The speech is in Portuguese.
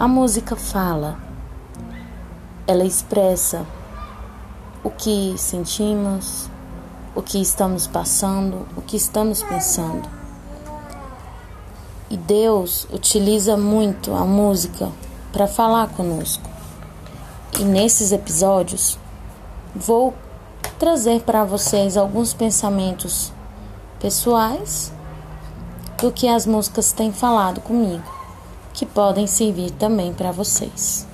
A música fala, ela expressa o que sentimos, o que estamos passando, o que estamos pensando. E Deus utiliza muito a música para falar conosco. E nesses episódios vou trazer para vocês alguns pensamentos pessoais do que as músicas têm falado comigo, que podem servir também para vocês.